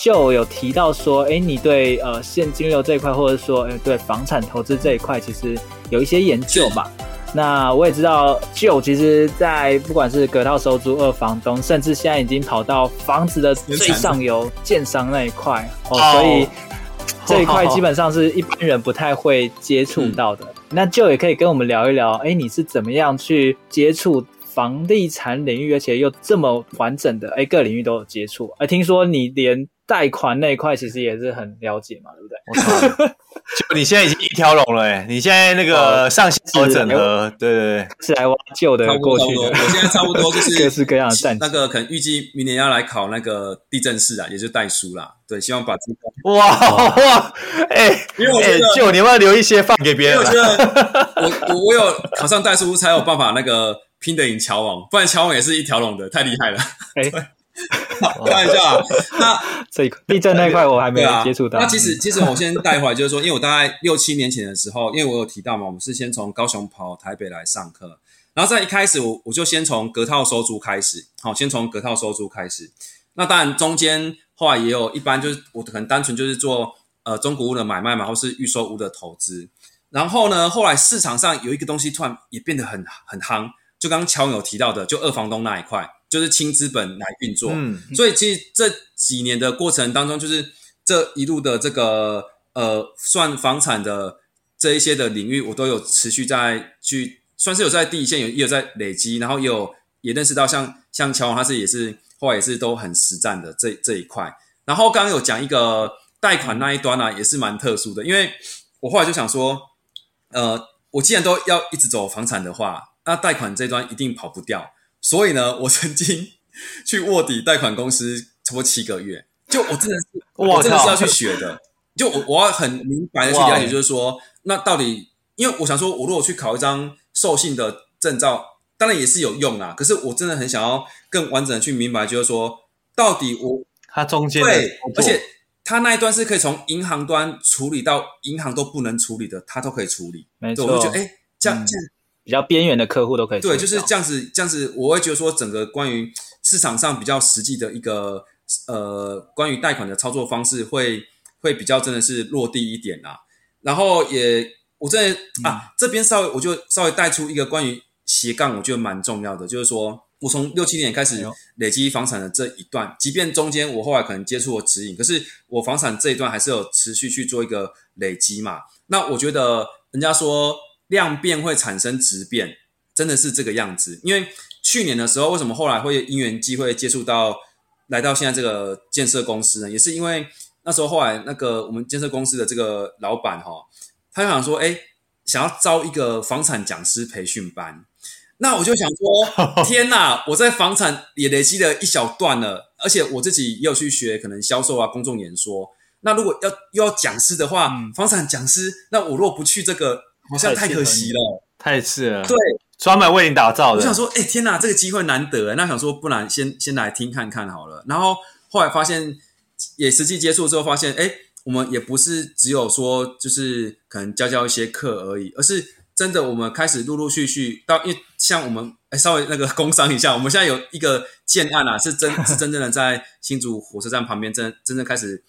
就有提到说，哎，你对呃现金流这一块，或者说，哎，对房产投资这一块，其实有一些研究吧。那我也知道，就其实，在不管是隔套收租、二房东，甚至现在已经跑到房子的最上游建商那一块哦，所以这一块基本上是一般人不太会接触到的。那就也可以跟我们聊一聊，哎，你是怎么样去接触房地产领域，而且又这么完整的，哎，各领域都有接触。哎听说你连贷款那一块其实也是很了解嘛，对不对？我操！就你现在已经一条龙了哎，你现在那个上下游整合，对对对，是来挖旧的过去的。我现在差不多就是 各式各样的战绩。那个可能预计明年要来考那个地震士啊，也就是代书啦。对，希望把这个哇 哇哎，因为我觉得就你要留一些放给别人？我觉得我我我有考上代书才有办法那个拼得赢乔王，不然乔王也是一条龙的，太厉害了。哎。开玩笑啊，那 这一块地震那一块我还没有接触到。啊、那其实其实我先带回来，就是说，因为我大概六七年前的时候，因为我有提到嘛，我们是先从高雄跑台北来上课，然后在一开始我我就先从隔套收租开始，好，先从隔套收租开始。那当然中间后来也有一般就是我可能单纯就是做呃中古屋的买卖嘛，或是预售屋的投资。然后呢，后来市场上有一个东西突然也变得很很夯，就刚刚乔有提到的，就二房东那一块。就是轻资本来运作，嗯，所以其实这几年的过程当中，就是这一路的这个呃，算房产的这一些的领域，我都有持续在去，算是有在第一线有也有在累积，然后也有也认识到像像乔王他是也是后来也是都很实战的这这一块。然后刚刚有讲一个贷款那一端呢、啊，也是蛮特殊的，因为我后来就想说，呃，我既然都要一直走房产的话，那贷款这一端一定跑不掉。所以呢，我曾经去卧底贷款公司差不多七个月，就我真的是，我真的是要去学的。就我我要很明白的去了解，就是说，那到底，因为我想说，我如果去考一张授信的证照，当然也是有用啊。可是我真的很想要更完整的去明白，就是说，到底我它中间对，而且它那一端是可以从银行端处理到银行都不能处理的，它都可以处理。没错，我就觉得哎，这样这样。比较边缘的客户都可以对，就是这样子，这样子，我会觉得说，整个关于市场上比较实际的一个呃，关于贷款的操作方式会，会会比较真的是落地一点啦。然后也，我这啊这边稍微我就稍微带出一个关于斜杠，我觉得蛮重要的，就是说我从六七年开始累积房产的这一段，即便中间我后来可能接触了指引，可是我房产这一段还是有持续去做一个累积嘛。那我觉得人家说。量变会产生质变，真的是这个样子。因为去年的时候，为什么后来会因缘际会接触到来到现在这个建设公司呢？也是因为那时候后来那个我们建设公司的这个老板哈，他就想说，哎，想要招一个房产讲师培训班。那我就想说，天哪！我在房产也累积了一小段了，而且我自己也有去学可能销售啊、公众演说。那如果要又要讲师的话，嗯、房产讲师，那我如果不去这个。好像太可惜了，太次了。对，专门为你打造的。我想说，哎，天哪，这个机会难得，那想说，不然先先来听看看好了。然后后来发现，也实际接触之后发现，哎，我们也不是只有说就是可能教教一些课而已，而是真的我们开始陆陆续续到，因为像我们哎稍微那个工商一下，我们现在有一个建案啊，是真是真正的在新竹火车站旁边，真真正开始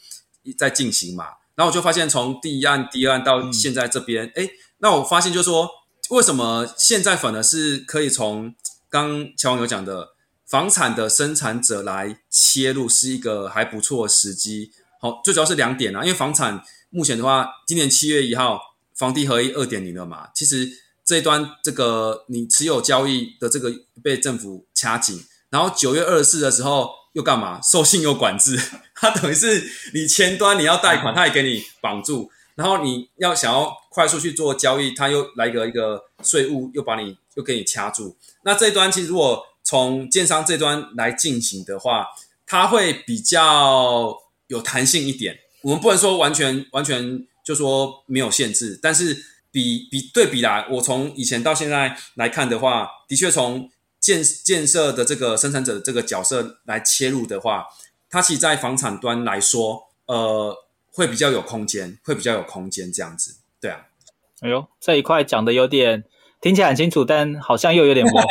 在进行嘛。然后我就发现，从第一案、第二案到现在这边，哎、嗯。那我发现，就是说，为什么现在反而是可以从刚乔王有讲的房产的生产者来切入，是一个还不错的时机。好，最主要是两点啊，因为房产目前的话，今年七月一号，房地合一二点零了嘛，其实这一端这个你持有交易的这个被政府掐紧，然后九月二十四的时候又干嘛？授信又管制，它等于是你前端你要贷款，它也给你绑住。然后你要想要快速去做交易，他又来一个一个税务，又把你又给你掐住。那这一端其实如果从建商这端来进行的话，它会比较有弹性一点。我们不能说完全完全就说没有限制，但是比比对比来，我从以前到现在来看的话，的确从建建设的这个生产者的这个角色来切入的话，它其实在房产端来说，呃，会比较有空间，会比较有空间这样子。对啊，哎呦，这一块讲的有点。听起来很清楚，但好像又有点模糊。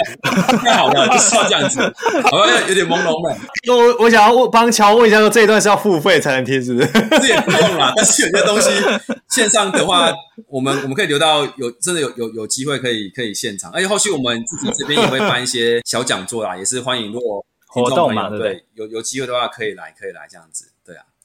太 好了，就是要这样子，好像有点朦胧了。我我想要问帮乔问一下，说这一段是要付费才能听，是不是？这也不用啦，但是有些东西线上的话，我们我们可以留到有真的有有有机会可以可以现场，而且后续我们自己这边也会办一些小讲座啦，也是欢迎如果活动嘛，对不对？有有机会的话可以来，可以来这样子。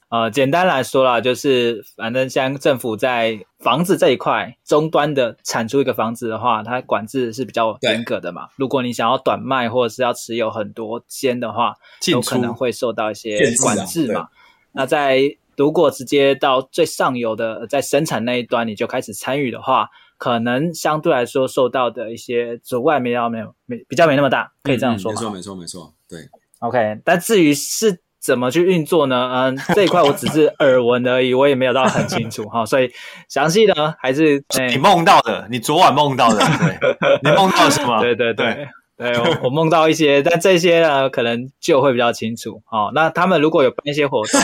呃，简单来说啦，就是反正像政府在房子这一块终端的产出一个房子的话，它管制是比较严格的嘛。如果你想要短卖或者是要持有很多间的话，有可能会受到一些管制嘛。那在如果直接到最上游的在生产那一端你就开始参与的话，可能相对来说受到的一些阻碍没有没有没比较没那么大，可以这样说吗？嗯，没错没错没错，对。OK，但至于是。怎么去运作呢？嗯，这一块我只是耳闻而已，我也没有到很清楚 哈，所以详细的还是你梦到的，你昨晚梦到的，对，你梦到什么？对对对对，对，我我梦到一些，但这些呢，可能就会比较清楚。好，那他们如果有办一些活动，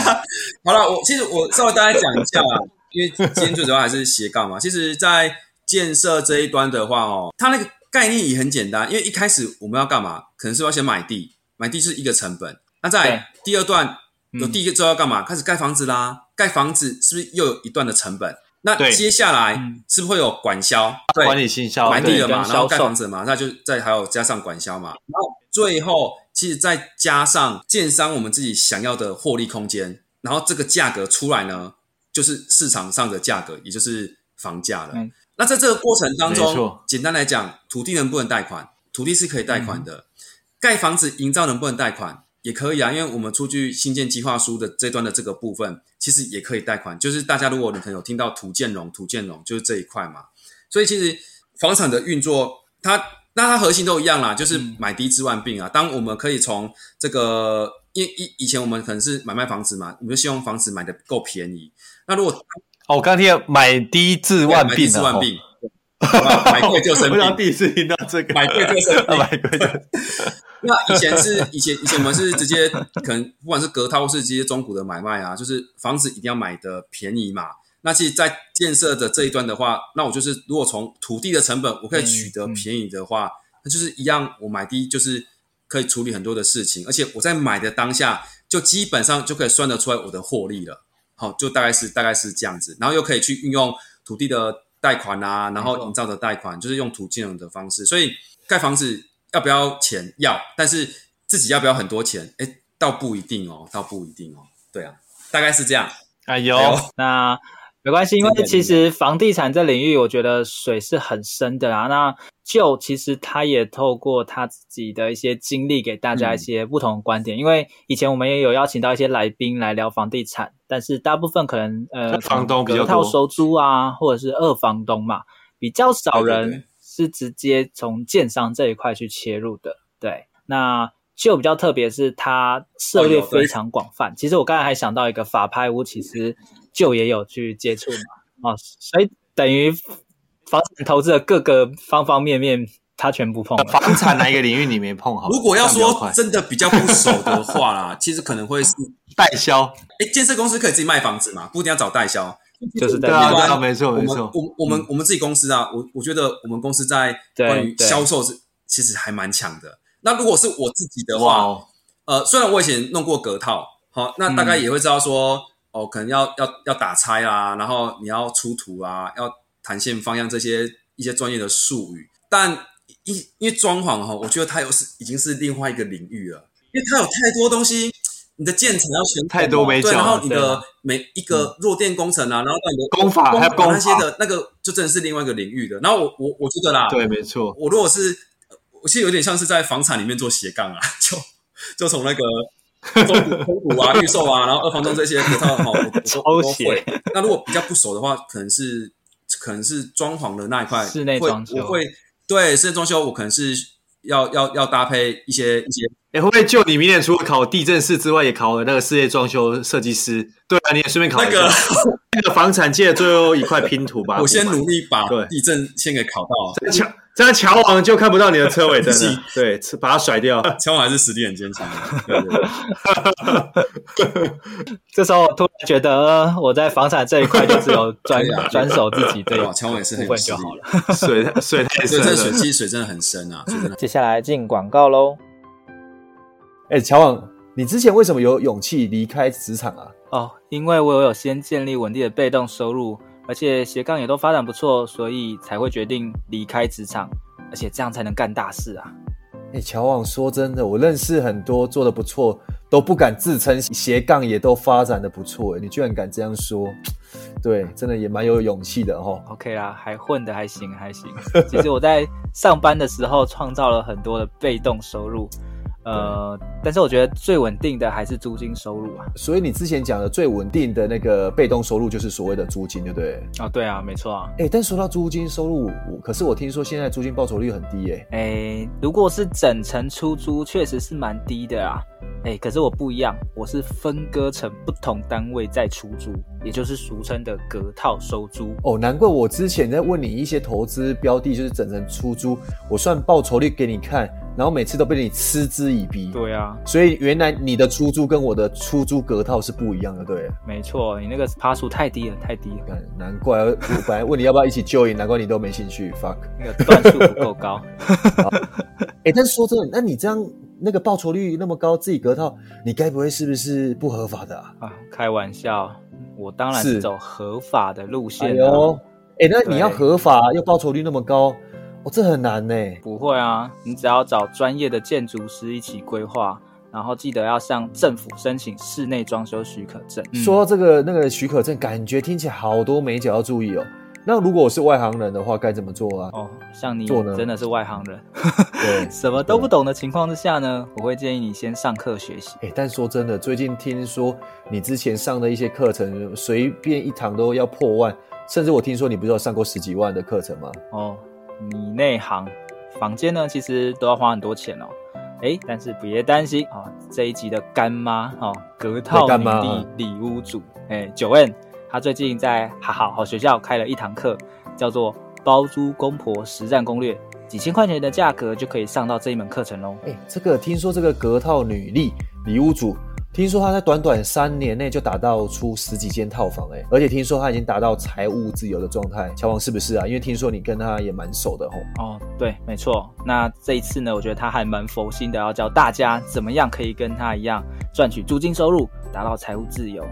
好了，我其实我稍微大概讲一下，因为今天最主要还是斜杠嘛。其实，在建设这一端的话哦，它那个概念也很简单，因为一开始我们要干嘛？可能是要先买地，买地是一个成本。那在第二段有第一个之后要干嘛？开始盖房子啦，盖房子是不是又有一段的成本？那接下来是不是会有管销？对，管理行销，买地了嘛，然后盖房子嘛，那就再还有加上管销嘛。然后最后其实再加上建商我们自己想要的获利空间，然后这个价格出来呢，就是市场上的价格，也就是房价了。那在这个过程当中，简单来讲，土地能不能贷款？土地是可以贷款的。盖房子营造能不能贷款？也可以啊，因为我们出具新建计划书的这段的这个部分，其实也可以贷款。就是大家如果你可能有听到土建融、土建融，就是这一块嘛。所以其实房产的运作，它那它核心都一样啦，就是买低治万病啊。当我们可以从这个，因为以以前我们可能是买卖房子嘛，我们就希望房子买的够便宜。那如果哦，我刚听买低治万病，治万病，买贵就生病。我第一次听到这个，买贵就生病，买贵就。那以前是以前以前我们是直接可能不管是隔套或是直接中古的买卖啊，就是房子一定要买的便宜嘛。那其实，在建设的这一端的话，那我就是如果从土地的成本我可以取得便宜的话，那就是一样，我买地就是可以处理很多的事情，而且我在买的当下就基本上就可以算得出来我的获利了。好，就大概是大概是这样子，然后又可以去运用土地的贷款啊，然后营造的贷款，就是用土金融的方式，所以盖房子。要不要钱？要，但是自己要不要很多钱？哎，倒不一定哦，倒不一定哦。对啊，大概是这样。哎呦，哎呦那没关系，因为其实房地产这领域，我觉得水是很深的啊。那就其实他也透过他自己的一些经历，给大家一些不同的观点。嗯、因为以前我们也有邀请到一些来宾来聊房地产，但是大部分可能呃，房东比较套收租啊，或者是二房东嘛，比较少人。是直接从建商这一块去切入的，对。那就比较特别，是它涉猎非常广泛。其实我刚才还想到一个法拍屋，其实就也有去接触嘛，哦，所以等于房产投资的各个方方面面，他全部碰。房产哪一个领域你没碰好？如果要说真的比较不熟的话啦，其实可能会是代销。哎，建设公司可以自己卖房子嘛？不一定要找代销。就是对啊，对啊，没错没错。我我们我们自己公司啊，我我觉得我们公司在关于销售是其实还蛮强的。那如果是我自己的话，呃，虽然我以前弄过隔套，好，那大概也会知道说，哦，可能要要要打拆啊，然后你要出图啊，要弹线方向这些一些专业的术语。但因因为装潢哈，我觉得它又是已经是另外一个领域了，因为它有太多东西。你的建材要选太多没对，然后你的每一个弱电工程啊，然后到你的工法还有工法那些的那个，就真的是另外一个领域的。然后我我我觉得啦，对，没错。我如果是，我其实有点像是在房产里面做斜杠啊，就就从那个 中古、中古啊、预售啊，然后二房东这些，我都好，我都都会。那如果比较不熟的话，可能是可能是装潢的那一块，室内装修，我会对室内装修，我可能是要要要搭配一些一些。哎，会不会就你明年除了考地震师之外，也考了那个室内装修设计师？对啊，你也顺便考一下那个 那个房产界的最后一块拼图吧。我先努力把对地震先给考到。乔这样乔王就看不到你的车尾灯了。对，把它甩掉。乔王还是实力很坚强的。对对对这时候我突然觉得，我在房产这一块就只有专专守自己这一乔王也是很有实力了。水水太深了，这水其实水真的很深啊。接下来进广告喽。哎，乔王，你之前为什么有勇气离开职场啊？哦，因为我有先建立稳定的被动收入，而且斜杠也都发展不错，所以才会决定离开职场，而且这样才能干大事啊。哎，乔王，说真的，我认识很多做的不错，都不敢自称斜杠也都发展的不错，你居然敢这样说，对，真的也蛮有勇气的哦。OK 啦，还混的还行还行。其实我在上班的时候创造了很多的被动收入。呃，但是我觉得最稳定的还是租金收入啊。所以你之前讲的最稳定的那个被动收入就是所谓的租金，对不对？哦，对啊，没错啊。哎，但说到租金收入，可是我听说现在租金报酬率很低哎。哎，如果是整层出租，确实是蛮低的啊。哎，可是我不一样，我是分割成不同单位再出租，也就是俗称的隔套收租。哦，难怪我之前在问你一些投资标的，就是整层出租，我算报酬率给你看。然后每次都被你嗤之以鼻。对啊，所以原来你的出租跟我的出租隔套是不一样的，对。没错，你那个爬数太低了，太低了。难怪我本来问你要不要一起 join，难怪你都没兴趣。fuck，那个段数不够高。哎，但是说真的，那你这样那个报酬率那么高，自己隔套，你该不会是不是不合法的啊？啊，开玩笑，我当然是走合法的路线。哎呦，哎，那你要合法又报酬率那么高。哦，这很难呢。不会啊，你只要找专业的建筑师一起规划，然后记得要向政府申请室内装修许可证。嗯、说到这个那个许可证，感觉听起来好多美角要注意哦。那如果我是外行人的话，该怎么做啊？哦，像你做真的是外行人，对，什么都不懂的情况之下呢，我会建议你先上课学习。哎，但说真的，最近听说你之前上的一些课程，随便一堂都要破万，甚至我听说你不是有上过十几万的课程吗？哦。你内行，房间呢，其实都要花很多钱哦。哎，但是别担心啊、哦，这一集的干妈哦，隔套女力里屋主，哎，Joanne，她最近在好好好学校开了一堂课，叫做包租公婆实战攻略，几千块钱的价格就可以上到这一门课程喽。哎，这个听说这个隔套女力里屋主。听说他在短短三年内就打造出十几间套房，哎，而且听说他已经达到财务自由的状态。乔王是不是啊？因为听说你跟他也蛮熟的吼。哦，对，没错。那这一次呢，我觉得他还蛮佛心的，要教大家怎么样可以跟他一样赚取租金收入，达到财务自由。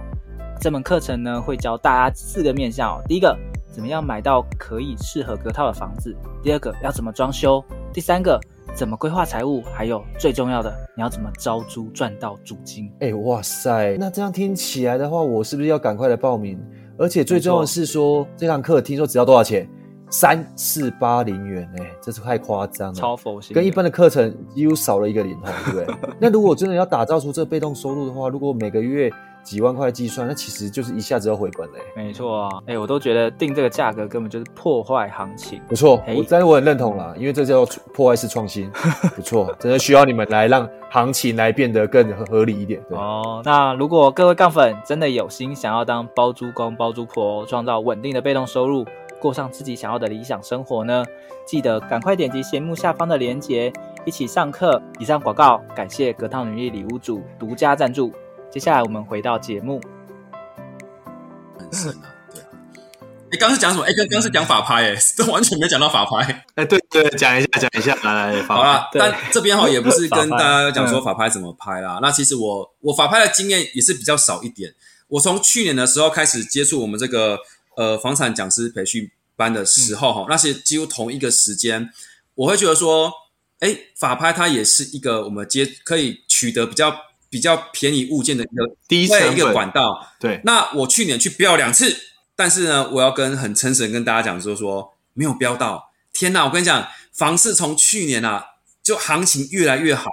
这门课程呢，会教大家四个面向哦。第一个，怎么样买到可以适合隔套的房子；第二个，要怎么装修；第三个。怎么规划财务？还有最重要的，你要怎么招租赚到租金？哎，哇塞！那这样听起来的话，我是不是要赶快来报名？而且最重要的是说，这堂课听说只要多少钱？三四八零元，哎，这是太夸张了，超佛心，跟一般的课程几乎少了一个零头，对不对？那如果真的要打造出这被动收入的话，如果每个月。几万块计算，那其实就是一下子要回本嘞。没错啊，哎，我都觉得定这个价格根本就是破坏行情。不错，我但是我很认同啦，因为这叫破坏式创新。不错，真的需要你们来让行情来变得更合理一点。对哦，那如果各位杠粉真的有心想要当包租公包租婆，创造稳定的被动收入，过上自己想要的理想生活呢，记得赶快点击节目下方的链接，一起上课。以上广告感谢格套女力礼物组独家赞助。接下来我们回到节目，很深啊，对啊。哎，刚刚是讲什么？哎，刚刚是讲法拍，哎，都完全没讲到法拍。哎，对对，讲一下，讲一下，来来，好啦，但这边哈也不是跟大家讲说法拍怎么拍啦。那其实我我法拍的经验也是比较少一点。我从去年的时候开始接触我们这个呃房产讲师培训班的时候哈，那些几乎同一个时间，我会觉得说，哎，法拍它也是一个我们接可以取得比较。比较便宜物件的一个第一一个管道，对。那我去年去标两次，但是呢，我要跟很诚实跟大家讲说说没有标到。天哪，我跟你讲，房市从去年啊，就行情越来越好，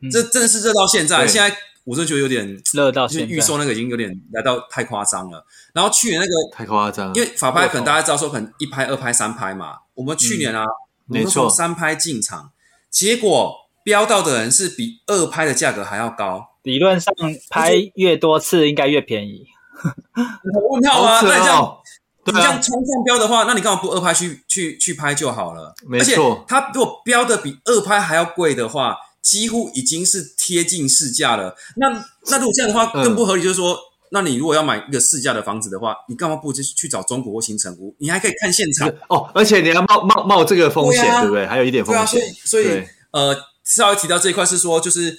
嗯、这真的是热到现在。现在我真的觉得有点 热到现在，预售那个已经有点来到太夸张了。然后去年那个 太夸张，因为法拍可能大家知道说可能一拍、二拍、三拍嘛。我们去年啊，嗯、我们从三拍进场，结果标到的人是比二拍的价格还要高。理论上拍越多次应该越便宜。问号啊，那这样。你这样冲上标的话，那你干嘛不二拍去去去拍就好了？没错，而且它如果标的比二拍还要贵的话，几乎已经是贴近市价了。那那如果这样的话，更不合理，就是说，嗯、那你如果要买一个市价的房子的话，你干嘛不去去找中古或新城屋？你还可以看现场哦，而且你要冒冒冒这个风险，对，啊、对不对？还有一点风险。对啊，所以所以呃，稍微提到这一块是说，就是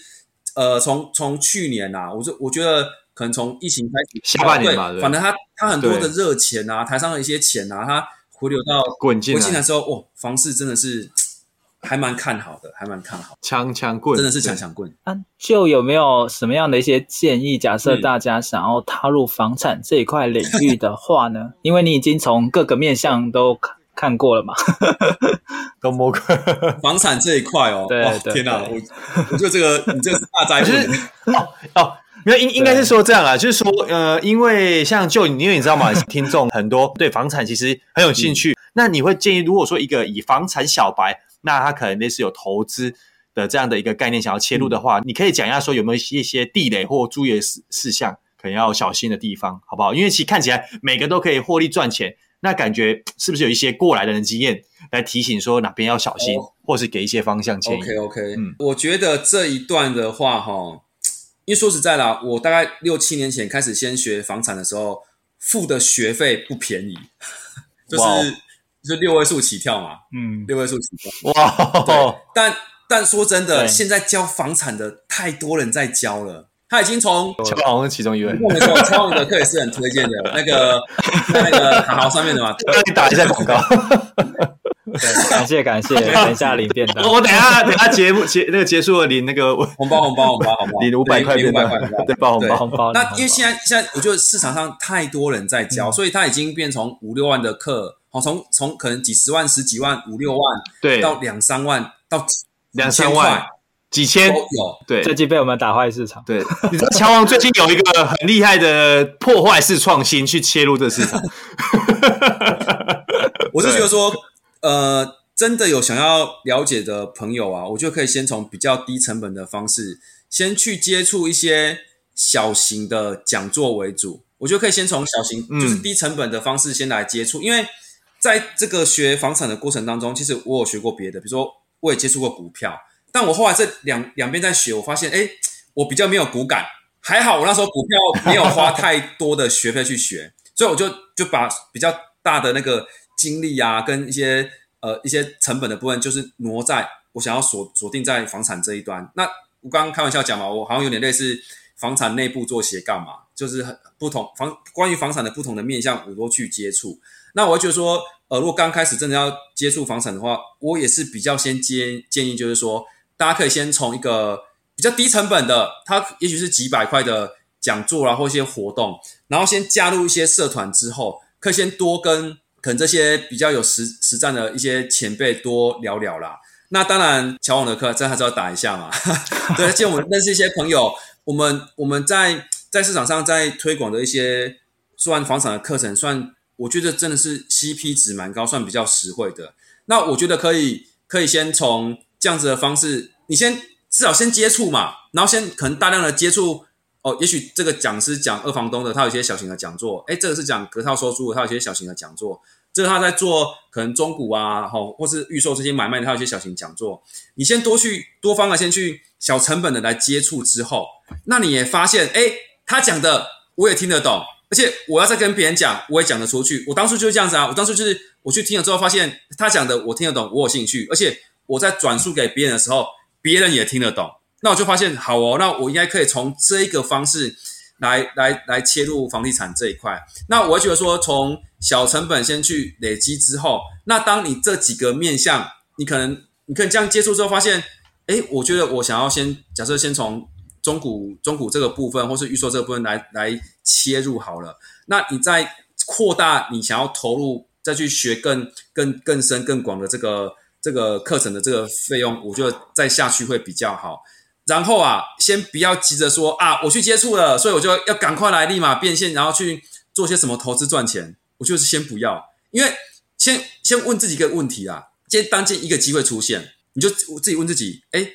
呃，从从去年啊，我就我觉得。可能从疫情开始，下半年嘛，对，反正他他很多的热钱啊，台上的一些钱啊，他回流到滚进来之后，哦，房市真的是还蛮看好的，还蛮看好，强强棍真的是强强棍。啊，就有没有什么样的一些建议？假设大家想要踏入房产这一块领域的话呢？因为你已经从各个面向都看看过了嘛，都摸过 房产这一块哦。对对，天哪，我我觉得这个 你这个是大灾问哦哦。没有应应该是说这样啊，就是说，呃，因为像就因为你知道嘛，听众很多对房产其实很有兴趣，嗯、那你会建议，如果说一个以房产小白，那他可能类似有投资的这样的一个概念，想要切入的话，嗯、你可以讲一下说有没有一些地雷或注意的事事项，可能要小心的地方，好不好？因为其实看起来每个都可以获利赚钱，那感觉是不是有一些过来的人经验来提醒说哪边要小心，哦、或是给一些方向建议？OK OK，嗯，我觉得这一段的话，哈。因为说实在啦，我大概六七年前开始先学房产的时候，付的学费不便宜，就是 Wow. 就六位数起跳嘛，嗯，六位数起跳，哇 Wow.，但但说真的，现在教房产的太多人在教了，他已经从乔王是其中一位，没错，乔王的课也是很推荐的，那个那个好好上面的嘛，让你打一下广告。对，感谢感谢，等一下领便当。我等一下等一下节目结那个结束了领那个红包红包红包红包，领五百块便当，对，包。红包红包。那因为现在现在我觉得市场上太多人在教，所以他已经变从五六万的课，好从从可能几十万、十几万、五六万，对，到两三万到两三万、几千都有。对，最近被我们打坏市场。对，你知道乔王最近有一个很厉害的破坏式创新去切入这个市场。我是觉得说，呃。真的有想要了解的朋友啊，我就可以先从比较低成本的方式，先去接触一些小型的讲座为主。我觉得可以先从小型，就是低成本的方式先来接触。嗯、因为在这个学房产的过程当中，其实我有学过别的，比如说我也接触过股票，但我后来这两两边在学，我发现，哎，我比较没有股感。还好我那时候股票没有花太多的学费去学，所以我就就把比较大的那个精力啊，跟一些。呃，一些成本的部分就是挪在我想要锁锁定在房产这一端。那我刚刚开玩笑讲嘛，我好像有点类似房产内部做斜杠嘛，就是很不同房关于房产的不同的面向，我都去接触。那我觉得说，呃，如果刚开始真的要接触房产的话，我也是比较先建建议，就是说大家可以先从一个比较低成本的，它也许是几百块的讲座啦，或一些活动，然后先加入一些社团之后，可以先多跟。可能这些比较有实实战的一些前辈多聊聊啦。那当然，乔网的课真的还是要打一下嘛。对，既然我们认识一些朋友，我们我们在在市场上在推广的一些算房产的课程，算我觉得真的是 CP 值蛮高，算比较实惠的。那我觉得可以可以先从这样子的方式，你先至少先接触嘛，然后先可能大量的接触。哦，也许这个讲师讲二房东的，他有一些小型的讲座。诶，这个是讲隔套收租的，他有一些小型的讲座。这个他在做可能中古啊，吼，或是预售这些买卖的，他有一些小型讲座。你先多去多方的先去小成本的来接触之后，那你也发现，诶，他讲的我也听得懂，而且我要再跟别人讲，我也讲得出去。我当初就是这样子啊，我当初就是我去听了之后，发现他讲的我听得懂，我有兴趣，而且我在转述给别人的时候，别人也听得懂。那我就发现，好哦，那我应该可以从这一个方式来来来切入房地产这一块。那我会觉得说，从小成本先去累积之后，那当你这几个面向，你可能你可以这样接触之后，发现，诶，我觉得我想要先假设先从中古中古这个部分，或是预售这个部分来来切入好了。那你再扩大你想要投入，再去学更更更深更广的这个这个课程的这个费用，我觉得再下去会比较好。然后啊，先不要急着说啊，我去接触了，所以我就要赶快来立马变现，然后去做些什么投资赚钱。我就是先不要，因为先先问自己一个问题啊，先当今一个机会出现，你就自己问自己，哎，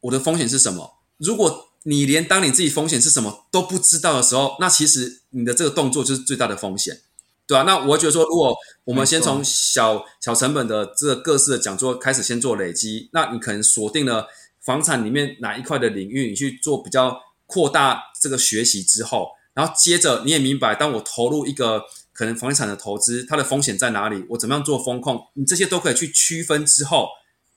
我的风险是什么？如果你连当你自己风险是什么都不知道的时候，那其实你的这个动作就是最大的风险，对啊，那我会觉得说，如果我们先从小小成本的这个各式的讲座开始先做累积，那你可能锁定了房产里面哪一块的领域，你去做比较扩大这个学习之后，然后接着你也明白，当我投入一个可能房地产的投资，它的风险在哪里？我怎么样做风控？你这些都可以去区分之后，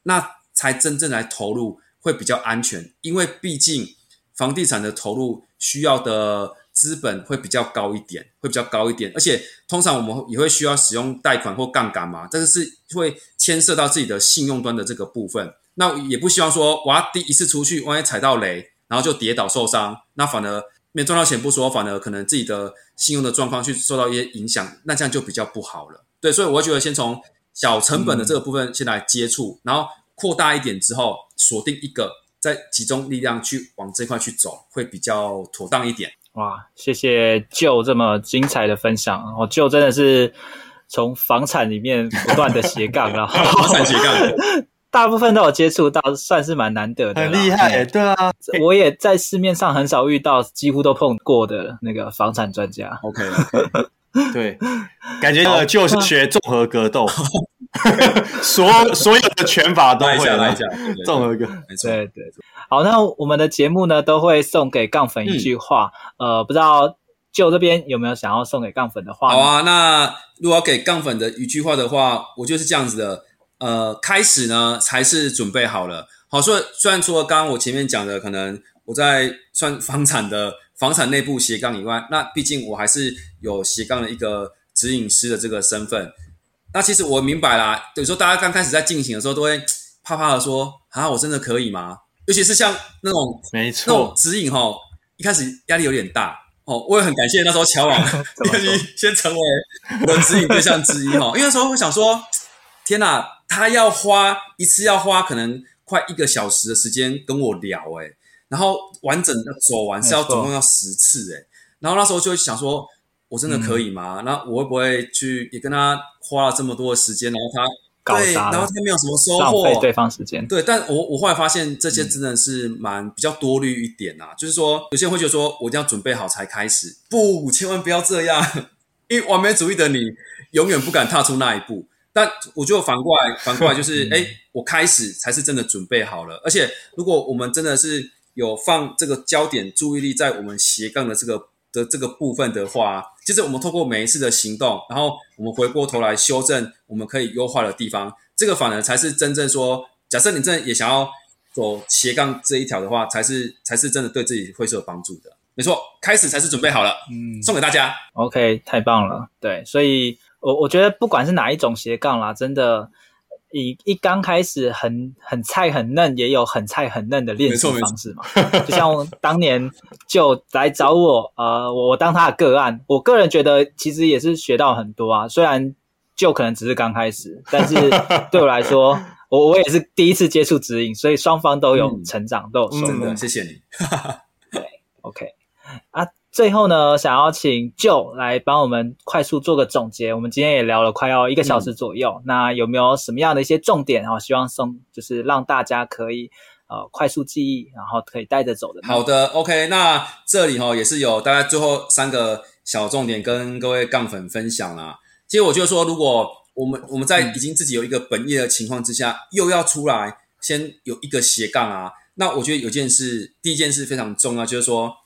那才真正来投入会比较安全，因为毕竟。房地产的投入需要的资本会比较高一点，会比较高一点，而且通常我们也会需要使用贷款或杠杆嘛，这个是会牵涉到自己的信用端的这个部分。那也不希望说我要第一次出去，万一踩到雷，然后就跌倒受伤，那反而没赚到钱不说，反而可能自己的信用的状况去受到一些影响，那这样就比较不好了。对，所以我觉得先从小成本的这个部分先来接触，然后扩大一点之后锁定一个。再集中力量去往这块去走，会比较妥当一点。哇，谢谢 Joe 这么精彩的分享。哦，Joe 真的是从房产里面不断的斜杠，然 后房产斜杠，大部分都有接触到，算是蛮难得的。很厉害，对啊，我也在市面上很少遇到，几乎都碰过的那个房产专家。OK. 对，感觉 Joe 是学综合格斗。所所有的拳法都会来讲，综合个，对对。好，那我们的节目呢，都会送给杠粉一句话。嗯、呃，不知道 Joe 这边有没有想要送给杠粉的话？好啊，那如果要给杠粉的一句话的话，我就是这样子的。呃，开始呢才是准备好了。好，所以虽然除了刚刚我前面讲的，可能我在算房产的房产内部斜杠以外，那毕竟我还是有斜杠的一个指引师的这个身份。那其实我明白啦，有时候大家刚开始在进行的时候，都会怕怕的说：“啊，我真的可以吗？”尤其是像那种没错那种指引哈，一开始压力有点大哦。我也很感谢那时候乔王 愿意先成为我的指引对象之一哈，因为那时候会想说：“天哪，他要花一次要花可能快一个小时的时间跟我聊诶，然后完整的走完是要总共要十次诶，然后那时候就会想说。”我真的可以吗？嗯、那我会不会去也跟他花了这么多的时间，然后他搞对，然后他没有什么收获，浪费对方时间。对，但我我后来发现这些真的是蛮比较多虑一点啊。嗯、就是说，有些人会觉得说我一定要准备好才开始，不，千万不要这样，因为完美主义的你永远不敢踏出那一步。但我就反过来，反过来就是，哎、嗯，我开始才是真的准备好了。而且，如果我们真的是有放这个焦点注意力在我们斜杠的这个。的这个部分的话，其实我们透过每一次的行动，然后我们回过头来修正我们可以优化的地方，这个反而才是真正说，假设你真的也想要走斜杠这一条的话，才是才是真的对自己会是有帮助的。没错，开始才是准备好了，嗯，送给大家。OK，太棒了，对，所以我我觉得不管是哪一种斜杠啦，真的。一一刚开始很很菜很嫩，也有很菜很嫩的练习方式嘛。就像当年就来找我，呃，我当他的个案，我个人觉得其实也是学到很多啊。虽然就可能只是刚开始，但是 对我来说，我我也是第一次接触指引，所以双方都有成长，嗯、都有收获。真的，谢谢你。对，OK 啊。最后呢，想要请 Joe 来帮我们快速做个总结。我们今天也聊了快要一个小时左右，嗯、那有没有什么样的一些重点啊？希望送就是让大家可以呃快速记忆，然后可以带着走的。好的，OK，那这里哈也是有大概最后三个小重点跟各位杠粉分享啦。其实我觉得说，如果我们我们在已经自己有一个本业的情况之下，嗯、又要出来先有一个斜杠啊，那我觉得有件事，第一件事非常重要，就是说。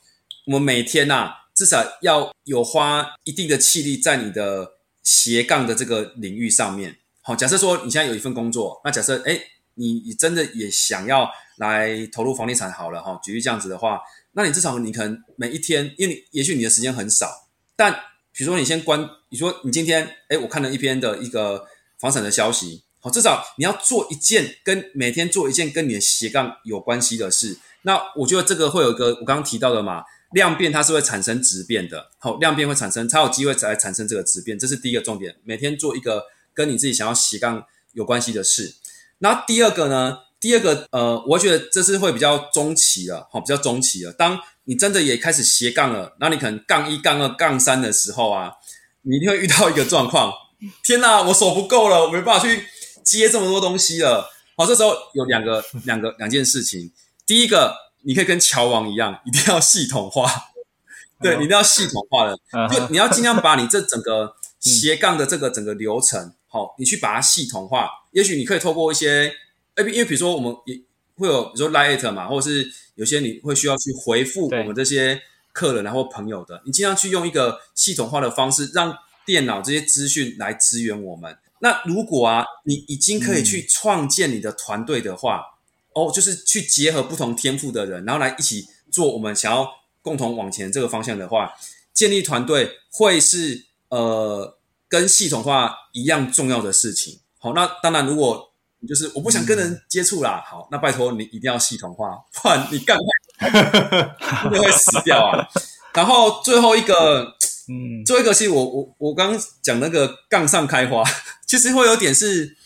我们每天呐、啊，至少要有花一定的气力在你的斜杠的这个领域上面。好，假设说你现在有一份工作，那假设诶你你真的也想要来投入房地产好了哈。举例这样子的话，那你至少你可能每一天，因为你也许你的时间很少，但比如说你先关，你说你今天诶我看了一篇的一个房产的消息，好，至少你要做一件跟每天做一件跟你的斜杠有关系的事。那我觉得这个会有一个我刚刚提到的嘛。量变它是会产生质变的，好，量变会产生，才有机会来产生这个质变，这是第一个重点。每天做一个跟你自己想要斜杠有关系的事。那第二个呢？第二个，呃，我觉得这是会比较中期了，好，比较中期了。当你真的也开始斜杠了，那你可能杠一、杠二、杠三的时候啊，你一定会遇到一个状况。天哪，我手不够了，我没办法去接这么多东西了。好，这时候有两个、两个、两件事情。第一个，你可以跟乔王一样，一定要系统化，对，你一定要系统化的，就你要尽量把你这整个 斜杠的这个整个流程，好，你去把它系统化。也许你可以透过一些，因为比如说我们也会有，比如说 Line 嘛，或者是有些你会需要去回复我们这些客人然后朋友的，你尽量去用一个系统化的方式，让电脑这些资讯来支援我们。那如果啊，你已经可以去创建你的团队的话，嗯、哦，就是去结合不同天赋的人，然后来一起做我们想要共同往前这个方向的话，建立团队会是呃跟系统化一样重要的事情。好，那当然，如果你就是我不想跟人接触啦，好，那拜托你一定要系统化，不然你干 不真的会死掉啊。然后最后一个。嗯，最后一个是我我我刚刚讲那个杠上开花，其实会有点是，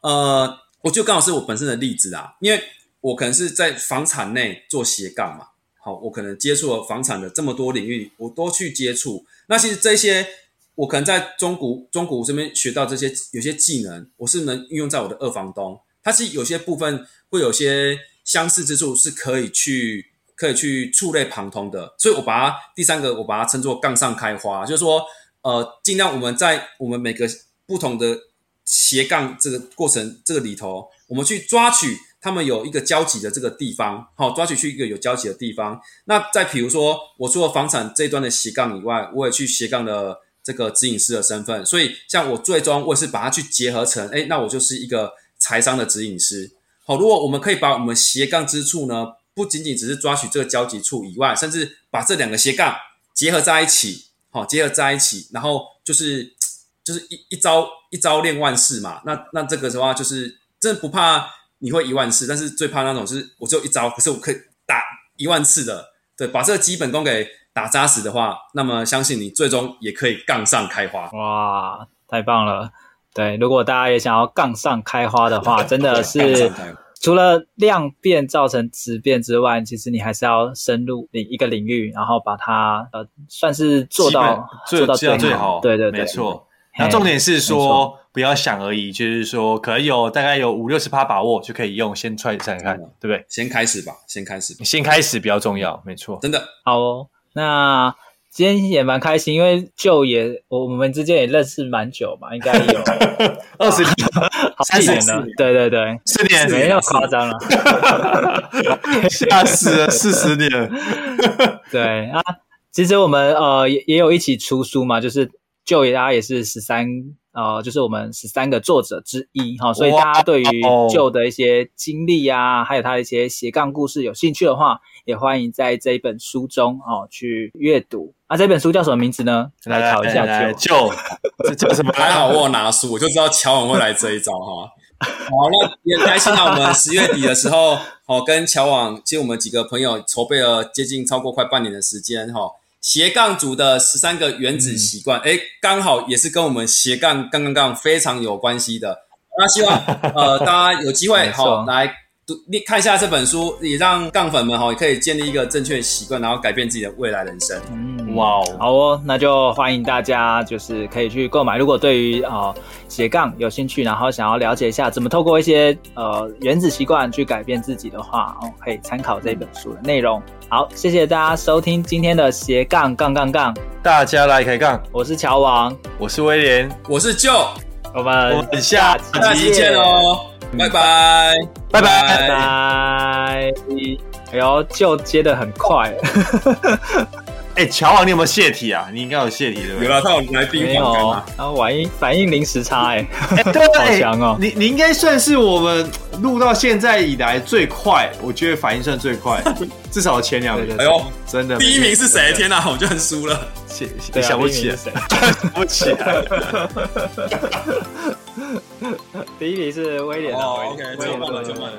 呃，我就刚好是我本身的例子啊，因为我可能是在房产内做斜杠嘛，好，我可能接触了房产的这么多领域，我都去接触。那其实这些我可能在中古中古这边学到这些有些技能，我是能运用在我的二房东，它是有些部分会有些相似之处，是可以去。可以去触类旁通的，所以我把它第三个，我把它称作杠上开花，就是说，呃，尽量我们在我们每个不同的斜杠这个过程这个里头，我们去抓取他们有一个交集的这个地方，好，抓取去一个有交集的地方。那再比如说，我除了房产这一端的斜杠以外，我也去斜杠的这个指引师的身份，所以像我最终我也是把它去结合成，哎，那我就是一个财商的指引师。好，如果我们可以把我们斜杠之处呢，不仅仅只是抓取这个交集处以外，甚至把这两个斜杠结合在一起，好，结合在一起，然后就是就是一一招一招练万事嘛。那那这个的话，就是真的不怕你会一万次，但是最怕那种就是我只有一招，可是我可以打一万次的。对，把这个基本功给打扎实的话，那么相信你最终也可以杠上开花。哇，太棒了！对，如果大家也想要杠上开花的话，真的是。除了量变造成质变之外，其实你还是要深入领一个领域，然后把它呃算是做到做到最好。对对对，没错。那重点是说不要想而已，就是说可能有大概有五六十趴把握就可以用，先踹踹看，对不对？先开始吧，先开始，先开始比较重要，没错。真的好哦，那。今天也蛮开心，因为 Joe 也我我们之间也认识蛮久嘛，应该有 二十年、好几年了。对对对，四年没那么夸张了，吓死了，四十年。对啊，其实我们呃也也有一起出书嘛，就是也大家也是十三呃，就是我们十三个作者之一哈，所以大家对于 Joe 的一些经历啊，还有他的一些斜杠故事有兴趣的话，也欢迎在这一本书中哦去阅读。啊，这本书叫什么名字呢？来考一下就，就这叫什么？还好我有拿书，我就知道乔王会来这一招哈。好，那也很开心啊。我们十月底的时候，好跟乔王，其实我们几个朋友筹备了接近超过快半年的时间哈。斜杠族的十三个原子习惯，哎、嗯，刚好也是跟我们斜杠杠杠杠非常有关系的。那希望呃 大家有机会好来。你看一下这本书，也让杠粉们哈也可以建立一个正确的习惯，然后改变自己的未来人生。嗯，哇哦，好哦，那就欢迎大家就是可以去购买。如果对于啊斜杠有兴趣，然后想要了解一下怎么透过一些呃原子习惯去改变自己的话，哦，可以参考这本书的内容。好，谢谢大家收听今天的斜杠杠杠杠，大家来开杠。我是乔王，我是威廉，我是 Joe，我们我们下期见哦。拜拜，拜拜，拜拜。哎呦，就接的很快。哎，乔王，你有没有泄题啊？你应该有泄题对不对？有了，他有来宾访谈啊。然后反应反应零时差，哎，对，好强哦。你你应该算是我们录到现在以来最快，我觉得反应算最快，至少前两名。哎呦，真的，第一名是谁？天哪，我就很输了。谢，想不起来，想不起来。第一名是 威廉的。OK，就慢了，就慢了。